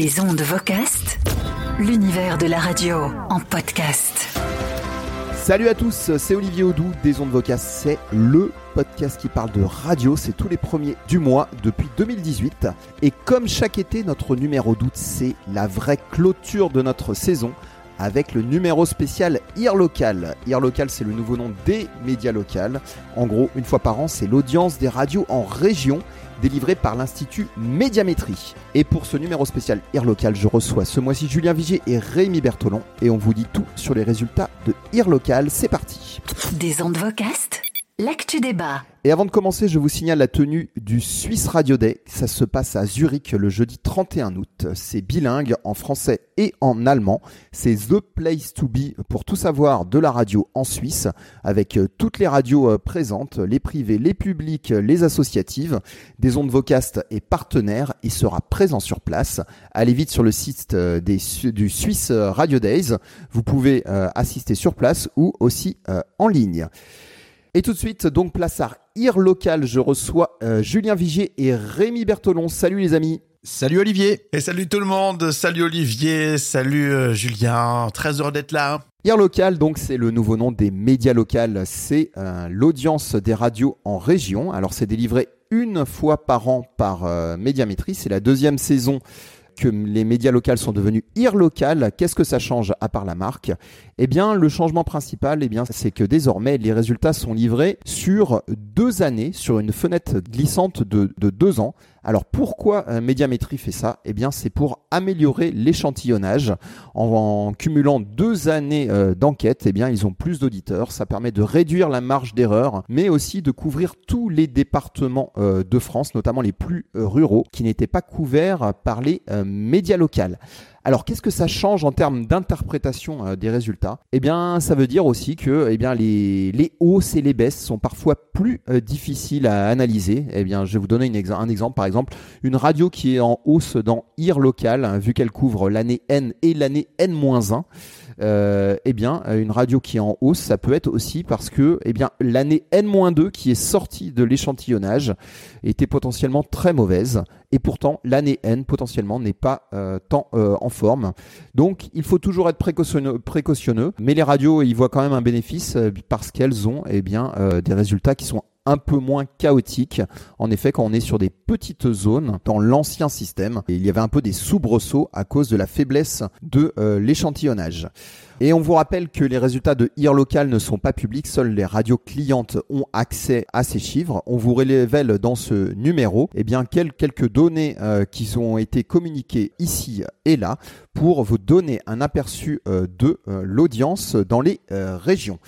Des ondes vocastes, l'univers de la radio en podcast. Salut à tous, c'est Olivier Audou des ondes vocastes. C'est le podcast qui parle de radio. C'est tous les premiers du mois depuis 2018. Et comme chaque été, notre numéro d'août, c'est la vraie clôture de notre saison avec le numéro spécial IR Local. IR Local, c'est le nouveau nom des médias locaux. En gros, une fois par an, c'est l'audience des radios en région délivrée par l'Institut Médiamétrie. Et pour ce numéro spécial IR Local, je reçois ce mois-ci Julien Vigier et Rémi Bertolon et on vous dit tout sur les résultats de IR Local. C'est parti. Des ondes vocastes, l'actu débat. Et avant de commencer, je vous signale la tenue du Swiss Radio Day. Ça se passe à Zurich le jeudi 31 août. C'est bilingue en français et en allemand. C'est The Place to Be pour tout savoir de la radio en Suisse, avec euh, toutes les radios euh, présentes, les privées, les publiques, les associatives, des ondes vocastes et partenaires. Il sera présent sur place. Allez vite sur le site euh, des, du Swiss Radio Days. Vous pouvez assister sur place ou aussi en ligne. Et tout de suite, donc place à IR Local, je reçois euh, Julien Vigier et Rémi Bertolon. Salut les amis. Salut Olivier. Et salut tout le monde. Salut Olivier. Salut euh, Julien. Très heureux d'être là. IR Local, donc c'est le nouveau nom des médias locaux. C'est euh, l'audience des radios en région. Alors c'est délivré une fois par an par Médiamétrie. C'est la deuxième saison que les médias locaux sont devenus IR local, qu'est-ce que ça change à part la marque? Eh bien, le changement principal, eh c'est que désormais, les résultats sont livrés sur deux années, sur une fenêtre glissante de deux ans. Alors pourquoi euh, Médiamétrie fait ça? Eh bien c'est pour améliorer l'échantillonnage. En, cumulant deux années euh, d'enquête, eh bien ils ont plus d'auditeurs. Ça permet de réduire la marge d'erreur, mais aussi de couvrir tous les départements euh, de France, notamment les plus ruraux, qui n'étaient pas couverts par les médias locaux. Alors qu'est-ce que ça change en termes d'interprétation euh, des résultats? Eh bien ça veut dire aussi que eh les, les hausses et les baisses sont parfois plus euh, difficiles à analyser. Eh bien je vais vous donner un exemple par exemple une radio qui est en hausse dans IR local hein, vu qu'elle couvre l'année N et l'année N-1 euh, eh bien, euh, une radio qui est en hausse, ça peut être aussi parce que, eh l'année N-2 qui est sortie de l'échantillonnage était potentiellement très mauvaise, et pourtant l'année N potentiellement n'est pas euh, tant en forme. Donc, il faut toujours être précautionneux, mais les radios y voient quand même un bénéfice parce qu'elles ont, eh des résultats qui sont un peu moins chaotique. En effet, quand on est sur des petites zones, dans l'ancien système, il y avait un peu des soubresauts à cause de la faiblesse de euh, l'échantillonnage. Et on vous rappelle que les résultats de IR Local ne sont pas publics, seules les radios clientes ont accès à ces chiffres. On vous révèle dans ce numéro eh bien, quelques données euh, qui ont été communiquées ici et là pour vous donner un aperçu euh, de l'audience dans les régions.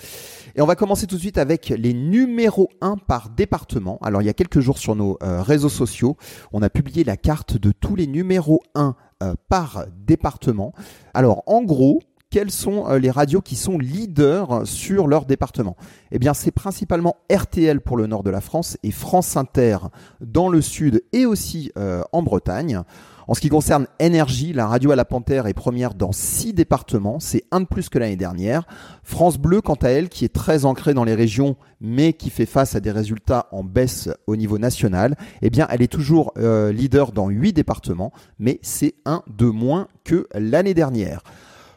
Et on va commencer tout de suite avec les numéros 1 par département. Alors il y a quelques jours sur nos euh, réseaux sociaux, on a publié la carte de tous les numéros 1 euh, par département. Alors en gros, quelles sont euh, les radios qui sont leaders sur leur département Eh bien, c'est principalement RTL pour le nord de la France et France Inter dans le sud et aussi en Bretagne. En ce qui concerne Énergie, la radio à la Panthère est première dans six départements, c'est un de plus que l'année dernière. France Bleu, quant à elle, qui est très ancrée dans les régions, mais qui fait face à des résultats en baisse au niveau national, eh bien, elle est toujours euh, leader dans huit départements, mais c'est un de moins que l'année dernière.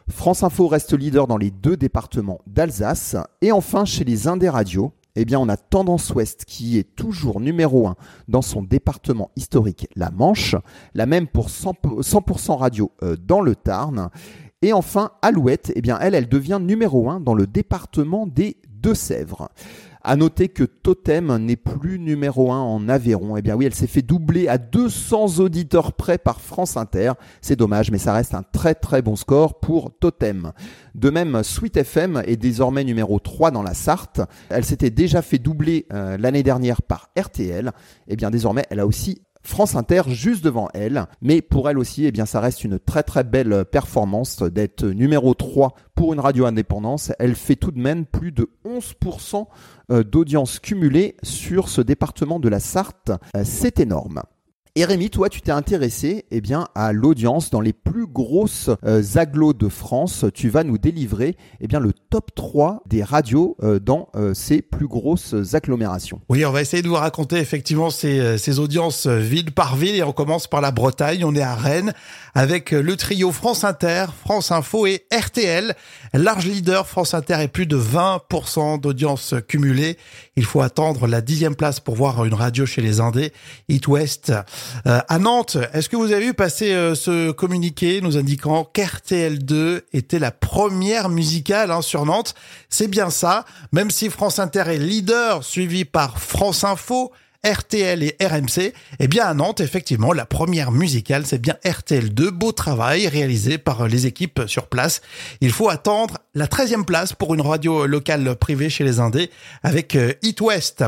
France Info reste leader dans les deux départements d'Alsace. Et enfin, chez les Indés Radio, eh bien, on a Tendance Ouest qui est toujours numéro 1 dans son département historique, la Manche. La même pour 100%, radio euh, dans le Tarn. Et enfin, Alouette, eh bien, elle, elle devient numéro 1 dans le département des Deux-Sèvres. À noter que Totem n'est plus numéro 1 en Aveyron. Eh bien oui, elle s'est fait doubler à 200 auditeurs près par France Inter. C'est dommage, mais ça reste un très très bon score pour Totem. De même, Sweet FM est désormais numéro 3 dans la Sarthe. Elle s'était déjà fait doubler euh, l'année dernière par RTL. Eh bien désormais, elle a aussi France Inter juste devant elle. Mais pour elle aussi, eh bien, ça reste une très très belle performance d'être numéro 3 pour une radio indépendance. Elle fait tout de même plus de 11% euh, d'audience cumulée sur ce département de la Sarthe. Euh, c'est énorme. Et Rémi, toi, tu t'es intéressé eh bien, à l'audience dans les plus grosses euh, agglos de France. Tu vas nous délivrer eh bien, le top 3 des radios euh, dans euh, ces plus grosses agglomérations. Oui, on va essayer de vous raconter effectivement ces, euh, ces audiences euh, ville par ville et on commence par la Bretagne. On est à Rennes avec le trio France Inter, France Info et RTL. Large leader, France Inter est plus de 20% d'audience cumulée. Il faut attendre la dixième place pour voir une radio chez les Indés, Eat West. Euh, à Nantes, est-ce que vous avez vu passer euh, ce communiqué nous indiquant qu'RTL2 était la première musicale hein, sur Nantes? C'est bien ça, même si France Inter est leader, suivi par France Info, RTL et RMC, eh bien à Nantes, effectivement, la première musicale, c'est bien RTL2. Beau travail réalisé par les équipes sur place. Il faut attendre la 13e place pour une radio locale privée chez les Indés avec euh, It West.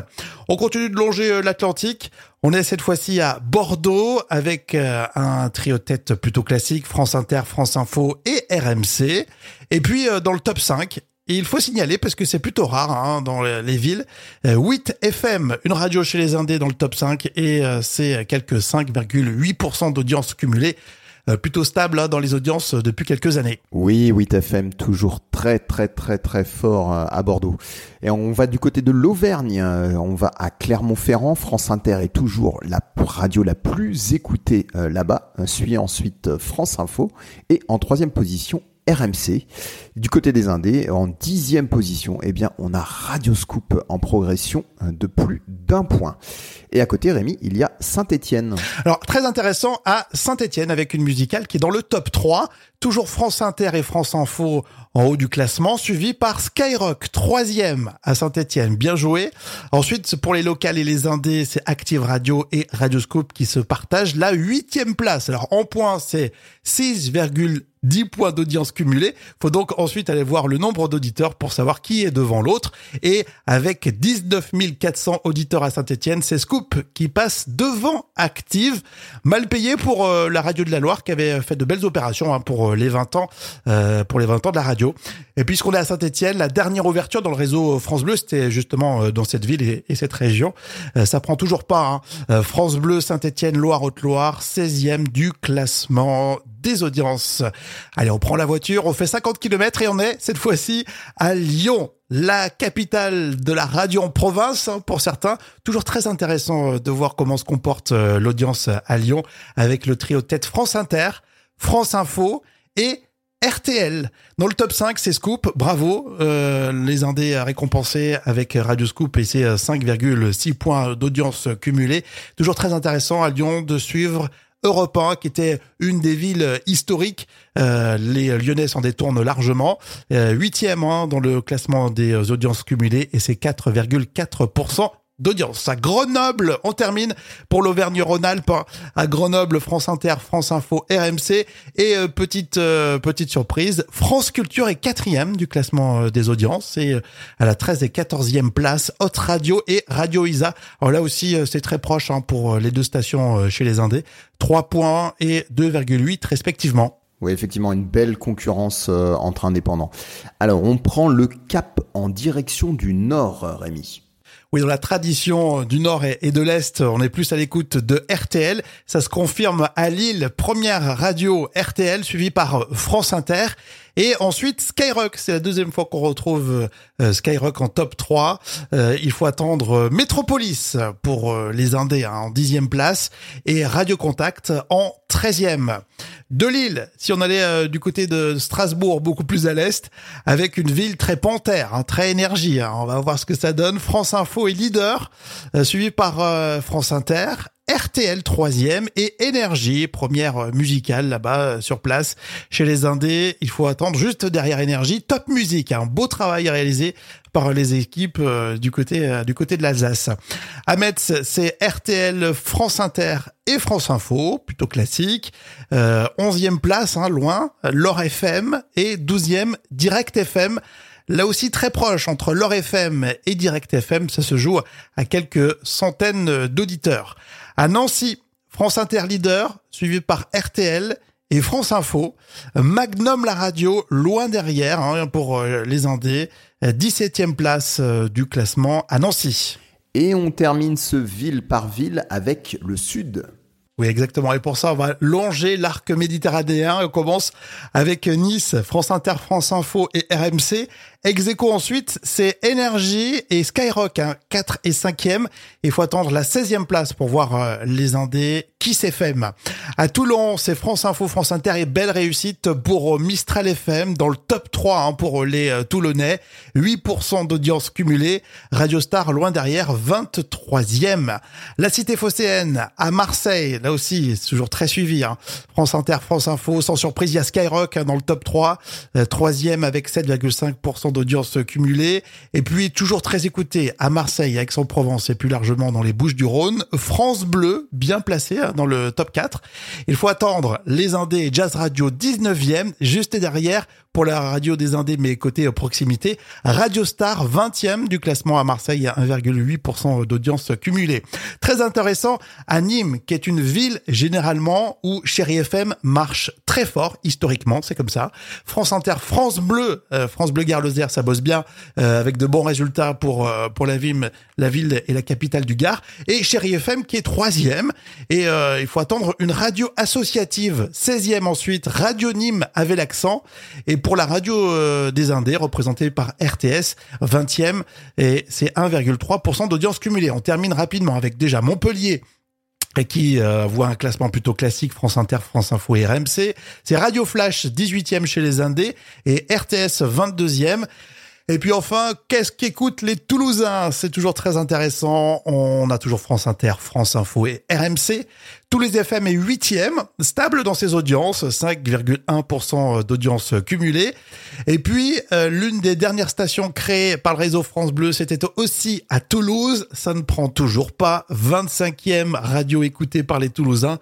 On continue de longer euh, l'Atlantique. On est cette fois-ci à Bordeaux avec euh, un trio tête plutôt classique, France Inter, France Info et RMC. Et puis euh, dans le top 5, et il faut signaler, parce que c'est plutôt rare hein, dans les villes, euh, 8 FM, une radio chez les Indés dans le top 5, et euh, c'est quelques 5,8% d'audience cumulée, euh, plutôt stable hein, dans les audiences euh, depuis quelques années. Oui, 8FM, toujours très très très très fort euh, à Bordeaux. Et on va du côté de l'Auvergne, euh, on va à Clermont-Ferrand, France Inter est toujours la radio la plus écoutée euh, là-bas, Euh, suit ensuite euh, France Info, et en troisième position, RMC. Du côté des Indés, en dixième position, eh bien, on a Radio Scoop en progression euh, de plus d'un point. Et à côté, Rémi, il y a Saint-Étienne. Alors, très intéressant à Saint-Etienne avec une musicale qui est dans le top 3. Toujours France Inter et France Info en haut du classement, suivi par Skyrock, troisième à Saint-Etienne. Bien joué. Ensuite, pour les locales et les indés, c'est Active Radio et Radioscope qui se partagent la huitième place. Alors, en points, c'est 6,10 points d'audience cumulée. Faut donc ensuite aller voir le nombre d'auditeurs pour savoir qui est devant l'autre. Et avec 19 400 auditeurs à Saint-Etienne, c'est Scoop qui passe devant Active. Mal payé pour euh, la radio de la Loire qui avait fait de belles opérations hein, pour euh, les 20 ans, euh, pour les 20 ans de la radio. Et puisqu'on est à Saint-Etienne, la dernière ouverture dans le réseau France Bleu, c'était justement euh, dans cette ville et, et cette région. Ça prend toujours pas. Hein. France Bleu, Saint-Etienne, Loire-Haute-Loire, 16e du classement des audiences. Allez, on prend la voiture, on fait 50 km et on est cette fois-ci à Lyon, la capitale de la radio en province hein, pour certains. Toujours très intéressant euh, de voir comment se comporte euh, l'audience à Lyon avec le trio tête France Inter, France Info et RTL. Dans le top 5, c'est Scoop. Bravo. Euh, les Indés récompensés avec Radio Scoop et ses euh, 5,6 points d'audience cumulés. Toujours très intéressant à Lyon de suivre Europe 1, qui était une des villes historiques. Euh, les Lyonnais s'en détournent largement. Euh, Huitième hein, dans le classement des audiences cumulées et c'est 4,4% d'audience. À Grenoble, on termine pour l'Auvergne-Rhône-Alpes. hein. À Grenoble, France Inter, France Info, RMC. Et euh, petite euh, petite surprise, France Culture est quatrième du classement euh, des audiences. Et euh, à la 13 et 14e place, Haute Radio et Radio Isa. Alors là aussi, euh, c'est très proche hein, pour les deux stations chez les Indés. 3 points et 2,8 respectivement. Oui, effectivement, une belle concurrence entre indépendants. Alors, on prend le cap en direction du nord, Rémi. Oui, dans la tradition du Nord et de l'Est, on est plus à l'écoute de RTL. Ça se confirme à Lille, première radio RTL, suivie par France Inter. Et ensuite, Skyrock, c'est la deuxième fois qu'on retrouve euh, Skyrock en top 3. Euh, il faut attendre euh, Métropolis pour euh, les Indés hein, en dixième place et Radio Contact en treizième. De Lille, si on allait du côté de Strasbourg, beaucoup plus à l'est, avec une ville très panthère, hein, très énergie. hein. On va voir ce que ça donne. France Info est leader, suivi par France Inter. RTL troisième et Énergie première musicale là-bas euh, sur place chez les Indés. Il faut attendre juste derrière Énergie. Top musique, un beau travail réalisé par les équipes euh, du côté euh, du côté de l'Alsace. À Metz, c'est RTL, France Inter et France Info, plutôt classique. Euh, 11e place, hein, loin, L'Or FM et 12e Direct FM. Là aussi très proche entre L'Or FM et Direct FM, ça se joue à quelques centaines d'auditeurs. À Nancy, France Inter leader, suivi par RTL et France Info. Magnum la radio, loin derrière hein, pour euh, les Indés. 17e place euh, du classement à Nancy. Et on termine ce ville par ville avec le sud. Oui, exactement. Et pour ça, on va longer l'arc méditerranéen. On commence avec Nice, France Inter, France Info et RMC. Execo ensuite, c'est Énergie et Skyrock, hein, 4 et 5e. Il faut attendre la 16e place pour voir euh, les Indés qui s'FM. À Toulon, c'est France Info, France Inter et belle réussite pour Mistral FM dans le top 3 hein, pour les euh, Toulonnais. 8% d'audience cumulée. Radio Star loin derrière, 23e. La cité phocéenne à Marseille, là aussi, c'est toujours très suivi. Hein. France Inter, France Info, sans surprise, il y a Skyrock hein, dans le top 3. Euh, troisième avec 7,5% d'audience cumulée. Et puis, toujours très écouté à Marseille, Aix-en-Provence et plus largement dans les Bouches du Rhône. France Bleu, bien placé hein, dans le top 4. Il faut attendre les Indés Jazz Radio 19e, juste derrière pour la radio des Indés, mais côté proximité. Radio Star, 20e du classement à Marseille, à 1,8% d'audience cumulée. Très intéressant, à Nîmes, qui est une ville généralement où Chéri FM marche très fort, historiquement, c'est comme ça. France Inter, France Bleu, euh, France Bleu Gare ça bosse bien, euh, avec de bons résultats pour euh, pour la ville, la ville et la capitale du Gard. Et Chéri FM qui est troisième. Et il faut attendre une radio associative, 16e ensuite, Radio Nîmes avec l'accent. Et pour la radio euh, des Indés, représentée par RTS, 20e, et c'est 1,3% d'audience cumulée. On termine rapidement avec déjà Montpellier, qui euh, voit un classement plutôt classique, France Inter, France Info et RMC. C'est Radio Flash, 18e chez les Indés, et RTS, 22e. Et puis enfin, qu'est-ce qu'écoutent les Toulousains? C'est toujours très intéressant. On a toujours France Inter, France Info et RMC. Tous les FM est huitième, stable dans ses audiences, 5,1% d'audience cumulée. Et puis, euh, l'une des dernières stations créées par le réseau France Bleu, c'était aussi à Toulouse. Ça ne prend toujours pas. 25e radio écoutée par les Toulousains.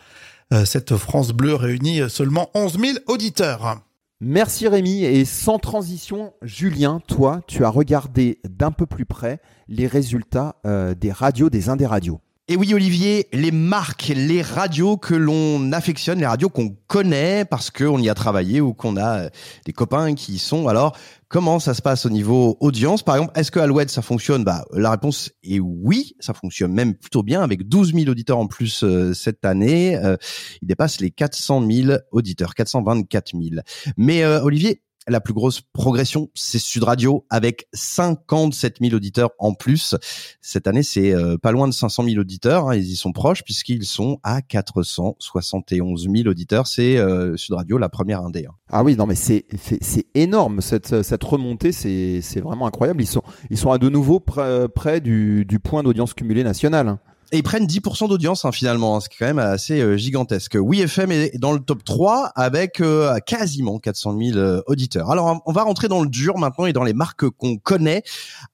Euh, cette France Bleu réunit seulement 11 000 auditeurs. Merci Rémi. Et sans transition, Julien, toi, tu as regardé d'un peu plus près les résultats euh, des radios des Indés Radios. Et oui, Olivier, les marques, les radios que l'on affectionne, les radios qu'on connaît parce qu'on y a travaillé ou qu'on a euh, des copains qui y sont. Alors, comment ça se passe au niveau audience? Par exemple, est-ce que Alouette, ça fonctionne? Bah, La réponse est oui, ça fonctionne même plutôt bien avec 12 000 auditeurs en plus euh, cette année. Euh, il dépasse les 400 000 auditeurs, 424 000. Mais Olivier, la plus grosse progression, c'est Sud Radio avec 57 000 auditeurs en plus. Cette année, c'est euh, pas loin de 500 000 auditeurs. Hein, ils y sont proches puisqu'ils sont à 471 000 auditeurs. C'est euh, Sud Radio, la première indé. Hein. Ah oui, non mais c'est c'est énorme cette cette remontée, c'est c'est vraiment incroyable. Ils sont ils sont à de nouveau près, près du du point d'audience cumulé national. Et ils prennent 10% d'audience hein, finalement, hein, ce qui est quand même assez euh, gigantesque. Oui FM est dans le top 3 avec euh, quasiment 400 000 euh, auditeurs. Alors on va rentrer dans le dur maintenant et dans les marques qu'on connaît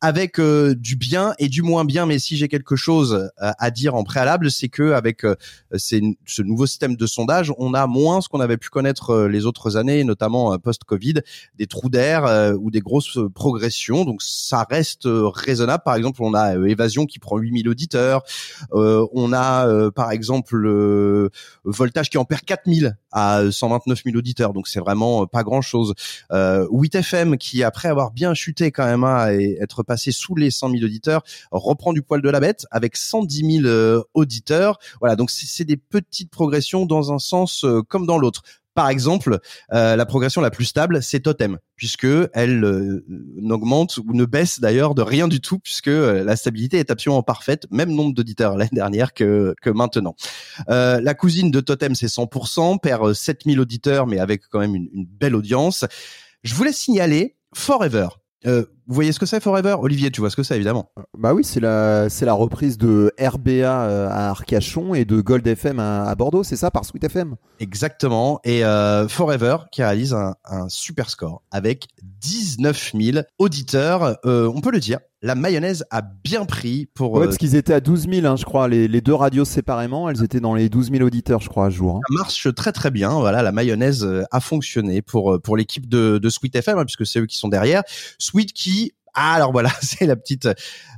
avec du bien et du moins bien. Mais si j'ai quelque chose à dire en préalable, c'est que avec ce nouveau système de sondage, on a moins ce qu'on avait pu connaître les autres années, notamment post-Covid, des trous d'air ou des grosses progressions. Donc ça reste raisonnable. Par exemple, on a Évasion qui prend 8000 auditeurs. Euh, on a euh, par exemple le Voltage qui en perd 4000 à 129 000 auditeurs, donc c'est vraiment pas grand chose. Euh, 8 FM qui après avoir bien chuté quand même hein, et être passé sous les 100 000 auditeurs reprend du poil de la bête avec 110 000 euh, auditeurs. Voilà, donc c'est des petites progressions dans un sens comme dans l'autre. Par exemple, euh, la progression la plus stable, c'est Totem, puisque elle euh, n'augmente ou ne baisse d'ailleurs de rien du tout, puisque euh, la stabilité est absolument parfaite, même nombre d'auditeurs l'année dernière que, que maintenant. la cousine de Totem, c'est 100%, perd 7000 auditeurs, mais avec quand même une, une belle audience. Je voulais signaler Forever, euh, vous voyez ce que c'est Forever? Olivier, tu vois ce que c'est évidemment. Bah oui, c'est la c'est la reprise de RBA euh, à Arcachon et de Gold FM à, Bordeaux, c'est ça par Sweet FM. Exactement. Et euh, Forever qui réalise un, un super score avec 19 000 auditeurs. Euh, on peut le dire, la mayonnaise a bien pris pour. Ouais, parce qu'ils étaient à 12 000, hein, je crois. Les, les, deux radios séparément, elles étaient dans les 12 000 auditeurs, je crois, à jour. Hein. Ça marche très très bien. Voilà, la mayonnaise a fonctionné pour pour l'équipe de, de Sweet FM, hein, puisque c'est eux qui sont derrière. Sweet qui alors voilà, c'est la petite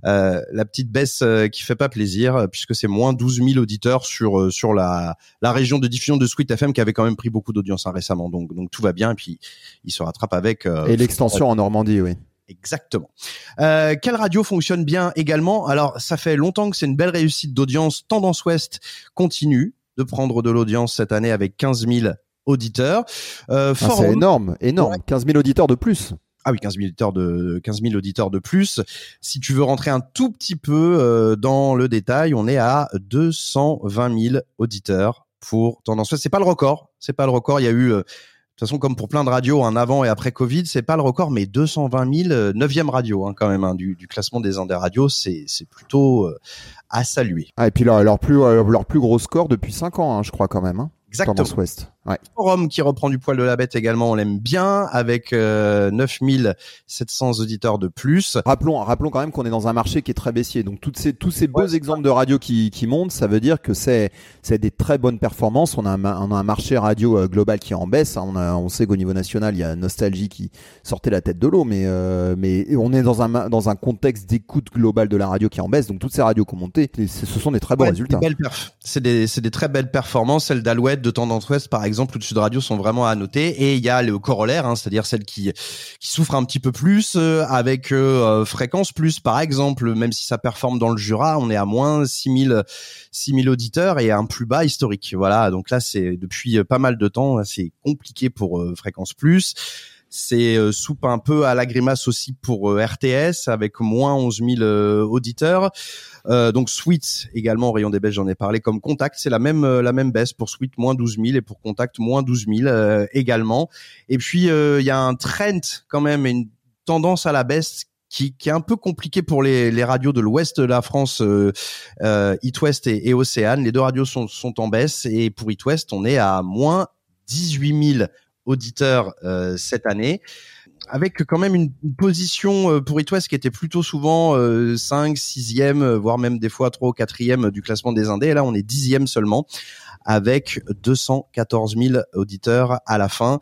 euh, la petite baisse euh, qui fait pas plaisir puisque c'est moins 12 000 auditeurs sur euh, sur la la région de diffusion de Sweet FM qui avait quand même pris beaucoup d'audience hein, récemment. Donc donc tout va bien et puis il se rattrape avec euh, et l'extension en Normandie, oui. Exactement. Euh, quelle radio fonctionne bien également? Alors, ça fait longtemps que c'est une belle réussite d'audience. Tendance Ouest continue de prendre de l'audience cette année avec 15 000 auditeurs. Euh, ah, c'est énorme, énorme. 15 000 auditeurs de plus. Ah oui, 15 000 auditeurs de 15 000 auditeurs de plus. Si tu veux rentrer un tout petit peu euh, dans le détail, on est à 220 000 auditeurs pour Tendance C'est pas le record, c'est pas le record. Il y a eu, euh, de toute façon, comme pour plein de radios, un avant et après Covid, c'est pas le record, mais 220 000, 9e radio hein, quand même hein, du, du, classement des Indes radios, c'est c'est plutôt euh, à saluer. Ah et puis leur, leur plus leur plus gros score depuis 5 ans, hein, je crois quand même. Hein. Exactement. Ouest. Ouais. Forum qui reprend du poil de la bête également, on l'aime bien, avec euh, 9700 auditeurs de plus. Rappelons, rappelons quand même qu'on est dans un marché qui est très baissier. Donc toutes ces, tous ces beaux exemples de radio qui, qui montent, ça veut dire que c'est, c'est des très bonnes performances. On a un, on a un marché radio euh, global qui est en baisse. On, a, on sait qu'au niveau national, il y a Nostalgie qui sortait la tête de l'eau, mais, euh, mais on est dans un, dans un contexte d'écoute globale de la radio qui est en baisse. Donc toutes ces radios qui ont monté, ce sont des très bons résultats. C'est des, c'est des très belles performances. Celle d'Alouette, de Tendance Ouest, par exemple, ou de Sud Radio sont vraiment à noter. Et il y a le corollaire, hein, c'est-à-dire celle qui qui souffre un petit peu plus euh, avec euh, fréquence plus, par exemple, même si ça performe dans le Jura, on est à moins 6000 6000 auditeurs et un plus bas historique. Voilà, donc là c'est depuis pas mal de temps, c'est compliqué pour euh, fréquence plus. C'est euh, soupe un peu à la grimace aussi pour euh, RTS avec moins 11 000 euh, auditeurs. donc Sweet également rayon des baisses j'en ai parlé comme Contact c'est la même la même baisse pour Sweet moins 12 000 et pour Contact moins 12 000 également et puis il y a un trend quand même une tendance à la baisse qui, qui, est un peu compliqué pour les, les radios de l'ouest de la France, euh, euh, et, et, Océane. Les deux radios sont, sont en baisse et pour It West, on est à moins 18 000 auditeurs euh, cette année avec quand même une, position euh, pour It qui était plutôt souvent euh, 5, 6e, euh, voire même des fois 3 ou 4e du classement des Indés. Et là, on est 10e seulement avec 214 000 auditeurs à la fin.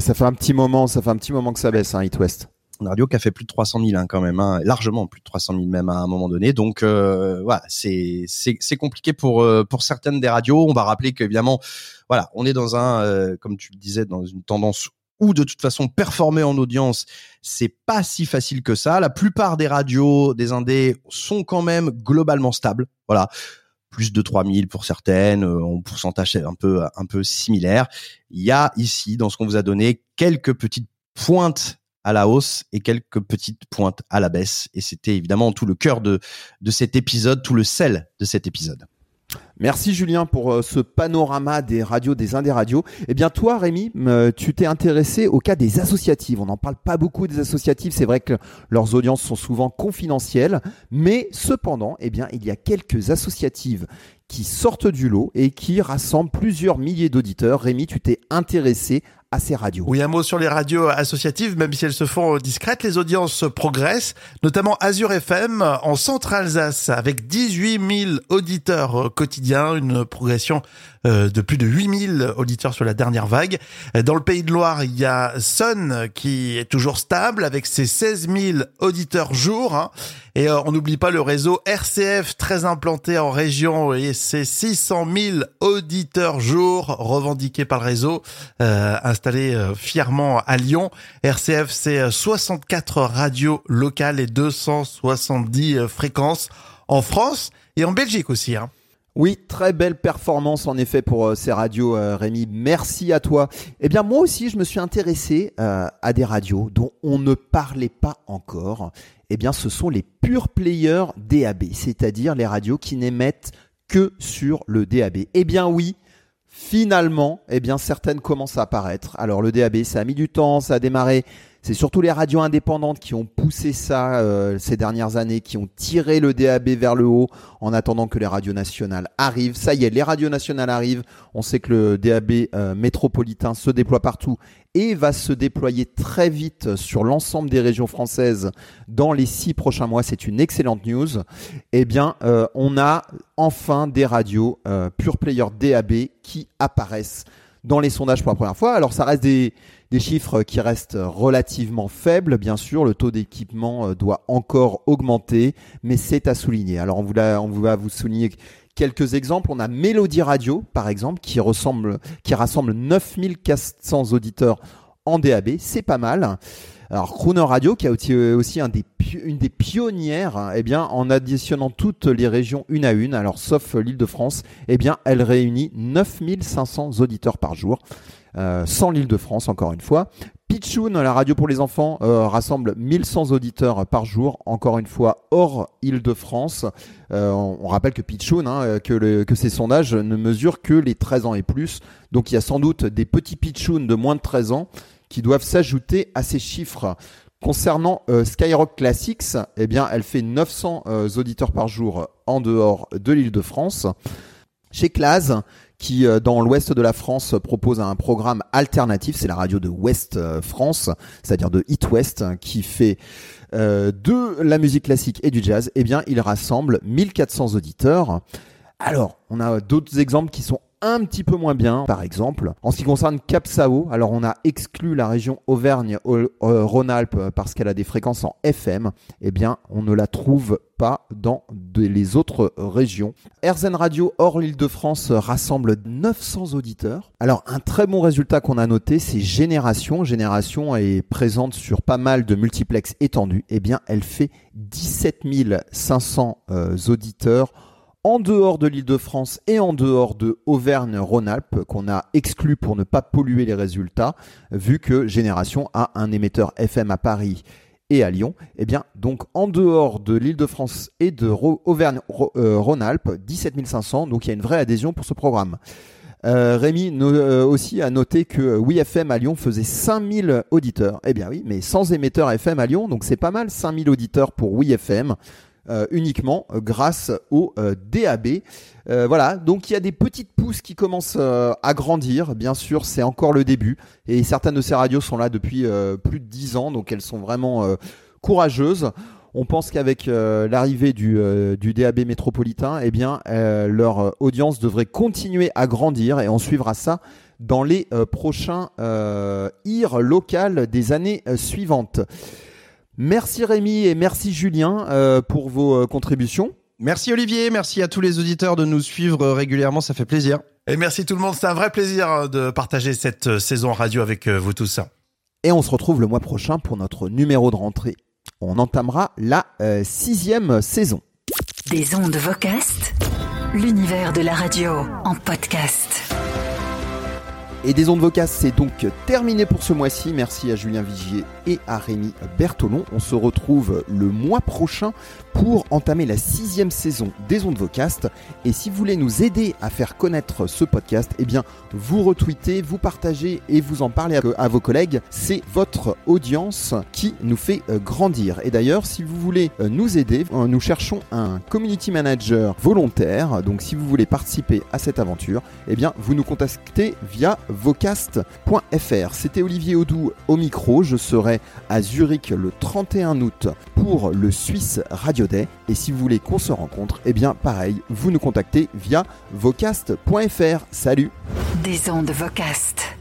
ça fait un petit moment, ça fait un petit moment que ça baisse, hein, West. Une radio qui a fait plus de 300 000 hein, quand même, hein, largement plus de 300 000 même à un moment donné. Donc euh, voilà, c'est c'est compliqué pour pour certaines des radios. On va rappeler qu'évidemment voilà, on est dans un, euh, comme tu le disais, dans une tendance où de toute façon performer en audience, c'est pas si facile que ça. La plupart des radios, des indés sont quand même globalement stables. Voilà. Plus de 3000 pour certaines, euh, en pourcentage un peu, un peu similaire. Il y a ici, dans ce qu'on vous a donné, quelques petites pointes à la hausse et quelques petites pointes à la baisse. Et c'était évidemment tout le cœur de, de cet épisode, tout le sel de cet épisode. Merci Julien pour euh, ce panorama des radios, des indés radios. Eh bien toi Rémi, tu t'es intéressé au cas des associatives. On n'en parle pas beaucoup des associatives, c'est vrai que leurs audiences sont souvent confidentielles, mais cependant, eh bien il y a quelques associatives qui sortent du lot et qui rassemblent plusieurs milliers d'auditeurs. Rémi, tu t'es intéressé à ces radios. Oui, un mot sur les radios associatives, même si elles se font discrètes, les audiences progressent, notamment Azure FM en Centre-Alsace avec 18 000 auditeurs quotidiens, une progression euh, de plus de 8000 auditeurs sur la dernière vague. Dans le Pays de Loire, il y a Sun qui est toujours stable avec ses 16 000 auditeurs jour. Hein. Et euh, on n'oublie pas le réseau RCF très implanté en région et ses 600 000 auditeurs jour revendiqués par le réseau euh, installé fièrement à Lyon. RCF, c'est 64 radios locales et 270 fréquences en France et en Belgique aussi. Hein. Oui, très belle performance en effet pour euh, ces radios, euh, Rémi. Merci à toi. Eh bien, moi aussi, je me suis intéressé euh, à des radios dont on ne parlait pas encore. Eh bien, ce sont les pure players DAB, c'est-à-dire les radios qui n'émettent que sur le DAB. Eh bien, oui. Finalement, eh bien, certaines commencent à apparaître. Alors, le DAB, ça a mis du temps, ça a démarré c'est surtout les radios indépendantes qui ont poussé ça euh, ces dernières années, qui ont tiré le DAB vers le haut en attendant que les radios nationales arrivent. Ça y est, les radios nationales arrivent. On sait que le DAB euh, métropolitain se déploie partout et va se déployer très vite sur l'ensemble des régions françaises dans les six prochains mois. C'est une excellente news. Eh bien, euh, on a enfin des radios pure player DAB qui apparaissent dans les sondages pour la première fois. Alors ça reste des, des chiffres qui restent relativement faibles, bien sûr. Le taux d'équipement euh, doit encore augmenter, mais c'est à souligner. Alors, on, vous on va vous souligner quelques exemples. On a Mélodie Radio, par exemple, qui, ressemble, qui rassemble 9400 auditeurs en DAB. C'est pas mal. Alors Crooner Radio, qui a aussi, euh, un des, une des pionnières, hein, eh bien, en additionnant toutes les régions une à une, alors sauf l'Île-de-France, eh bien, elle réunit 9500 auditeurs par jour. Euh, sans l'Île-de-France encore une fois. Pitchoun, la radio pour les enfants, euh, rassemble 1100 auditeurs par jour, encore une fois hors Île-de-France. Euh, on, rappelle que Pitchoun, hein, que, que ces sondages ne mesurent que les 13 ans et plus. Donc il y a sans doute des petits Pitchoun de moins de 13 ans qui doivent s'ajouter à ces chiffres. Concernant Skyrock Classics, eh bien, elle fait 900 auditeurs par jour en dehors de l'Île-de-France. Chez Claz, qui euh, dans l'ouest de la France propose un programme alternatif, c'est la radio de euh, France, c'est-à-dire de Hit West, qui fait euh, de la musique classique et du jazz, eh bien il rassemble 1400 auditeurs. Alors, on a d'autres exemples qui sont un petit peu moins bien, par exemple. En ce qui concerne Capsao, alors on a exclu la région Auvergne-Rhône-Alpes euh, parce qu'elle a des fréquences en FM. Eh bien, on ne la trouve pas dans les autres régions. RZN Radio hors l'Île-de-France rassemble 900 auditeurs. Alors, un très bon résultat qu'on a noté, c'est Génération. Génération est présente sur pas mal de multiplex étendus. Eh bien, elle fait 17 500 euh, auditeurs en dehors de l'Île-de-France et en dehors de Auvergne-Rhône-Alpes qu'on a exclu pour ne pas polluer les résultats, vu que Génération a un émetteur FM à Paris et à Lyon. Eh bien, donc en dehors de l'Île-de-France et de Auvergne-Rhône-Alpes, 17 500, donc il y a une vraie adhésion pour ce programme. Euh, Rémi euh, aussi a noté que WeFM à Lyon faisait 5000 auditeurs. Eh bien oui, mais sans émetteur FM à Lyon, donc c'est pas mal, 5000 auditeurs pour WeFM. Euh, uniquement euh, grâce au euh, DAB. voilà, donc il y a des petites pousses qui commencent à grandir. Bien sûr, c'est encore le début. Et certaines de ces radios sont là depuis plus de 10 ans, donc elles sont vraiment courageuses. On pense qu'avec l'arrivée du, du, DAB métropolitain, eh bien, leur audience devrait continuer à grandir et on suivra ça dans les prochains IR locales des années suivantes. Merci Rémi et merci Julien euh, pour vos euh, contributions. Merci Olivier, merci à tous les auditeurs de nous suivre euh, régulièrement, ça fait plaisir. Et merci tout le monde, c'est un vrai plaisir de partager cette saison radio avec vous tous. Et on se retrouve le mois prochain pour notre numéro de rentrée. On entamera la sixième saison. Des ondes vocastes, l'univers de la radio en podcast. Et des ondes vocales, c'est donc terminé pour ce mois-ci. Merci à Julien Vigier et à Rémi Bertolon. On se retrouve le mois prochain pour entamer la sixième saison des ondes vocast. Et si vous voulez nous aider à faire connaître ce podcast, eh bien, vous retweetez, vous partagez et vous en parlez à vos collègues. C'est votre audience qui nous fait euh, grandir. Et d'ailleurs, si vous voulez euh, nous aider, euh, nous cherchons un community manager volontaire. Donc, si vous voulez participer à cette aventure, eh bien, vous nous contactez via vocast.fr. C'était Olivier Audou au micro. Je serai à Zurich le 31 août pour le Suisse Radio Day. Et si vous voulez qu'on se rencontre, eh bien pareil, vous nous contactez via vocast.fr. Salut Des ondes Vocast.